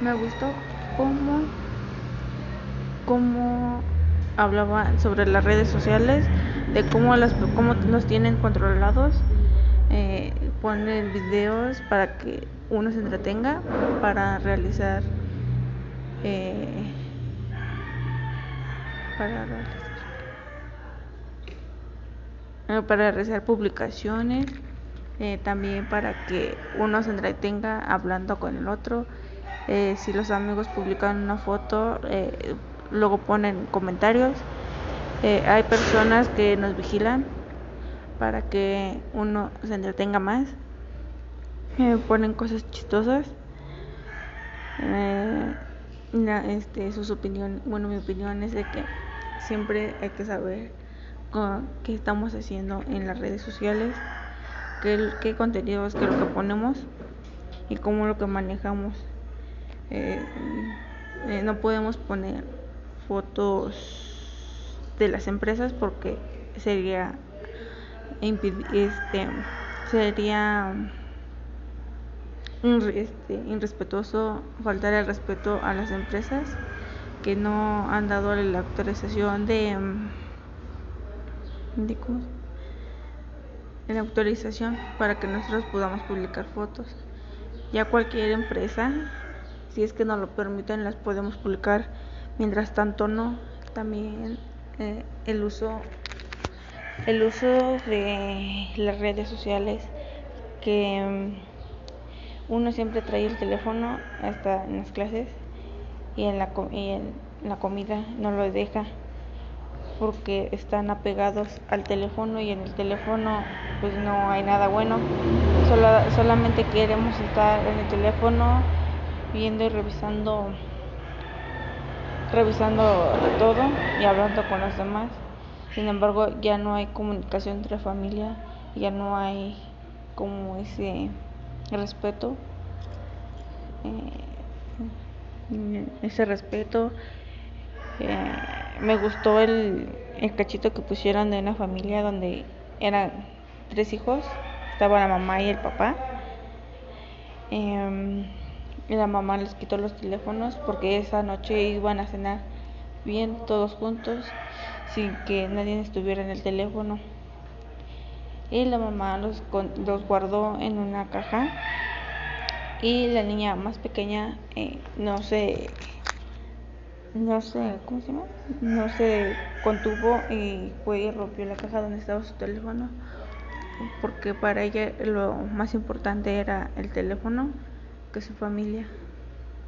me gustó cómo, cómo sobre las redes sociales, de cómo, las, cómo nos tienen controlados. Eh, ponen videos para que uno se entretenga, para realizar eh, para realizar, para realizar publicaciones, eh, también para que uno se entretenga hablando con el otro. Eh, si los amigos publican una foto, eh, luego ponen comentarios. Eh, hay personas que nos vigilan para que uno se entretenga más. Eh, ponen cosas chistosas. La- este, sus opiniones, bueno, mi opinión es de que siempre hay que saber co- qué estamos haciendo en las redes sociales, qué, qué contenido es que lo que ponemos y cómo lo que manejamos. Eh, eh, no podemos poner fotos de las empresas porque sería este sería este, irrespetuoso faltar el respeto a las empresas que no han dado la autorización de, mm, de ¿cómo? la autorización para que nosotros podamos publicar fotos ya cualquier empresa si es que nos lo permiten las podemos publicar. Mientras tanto no. También eh, el uso el uso de las redes sociales que mm, uno siempre trae el teléfono hasta en las clases y en la, y en la comida no lo deja porque están apegados al teléfono y en el teléfono pues no hay nada bueno. Solo- solamente queremos estar en el teléfono viendo y revisando revisando todo y hablando con los demás. Sin embargo ya no hay comunicación entre familia ya no hay como ese respeto eh, ese respeto. Eh, me gustó el, el cachito que pusieron de una familia donde eran tres hijos. Estaba la mamá y el papá. Em, la mamá les quitó los teléfonos porque esa noche iban a cenar bien todos juntos sin que nadie estuviera en el teléfono. Y la mamá los, los guardó en una caja. Y la niña más pequeña eh, no se no se cómo se llama no se contuvo y fue y rompió la caja donde estaba su teléfono porque para ella lo más importante era el teléfono que su familia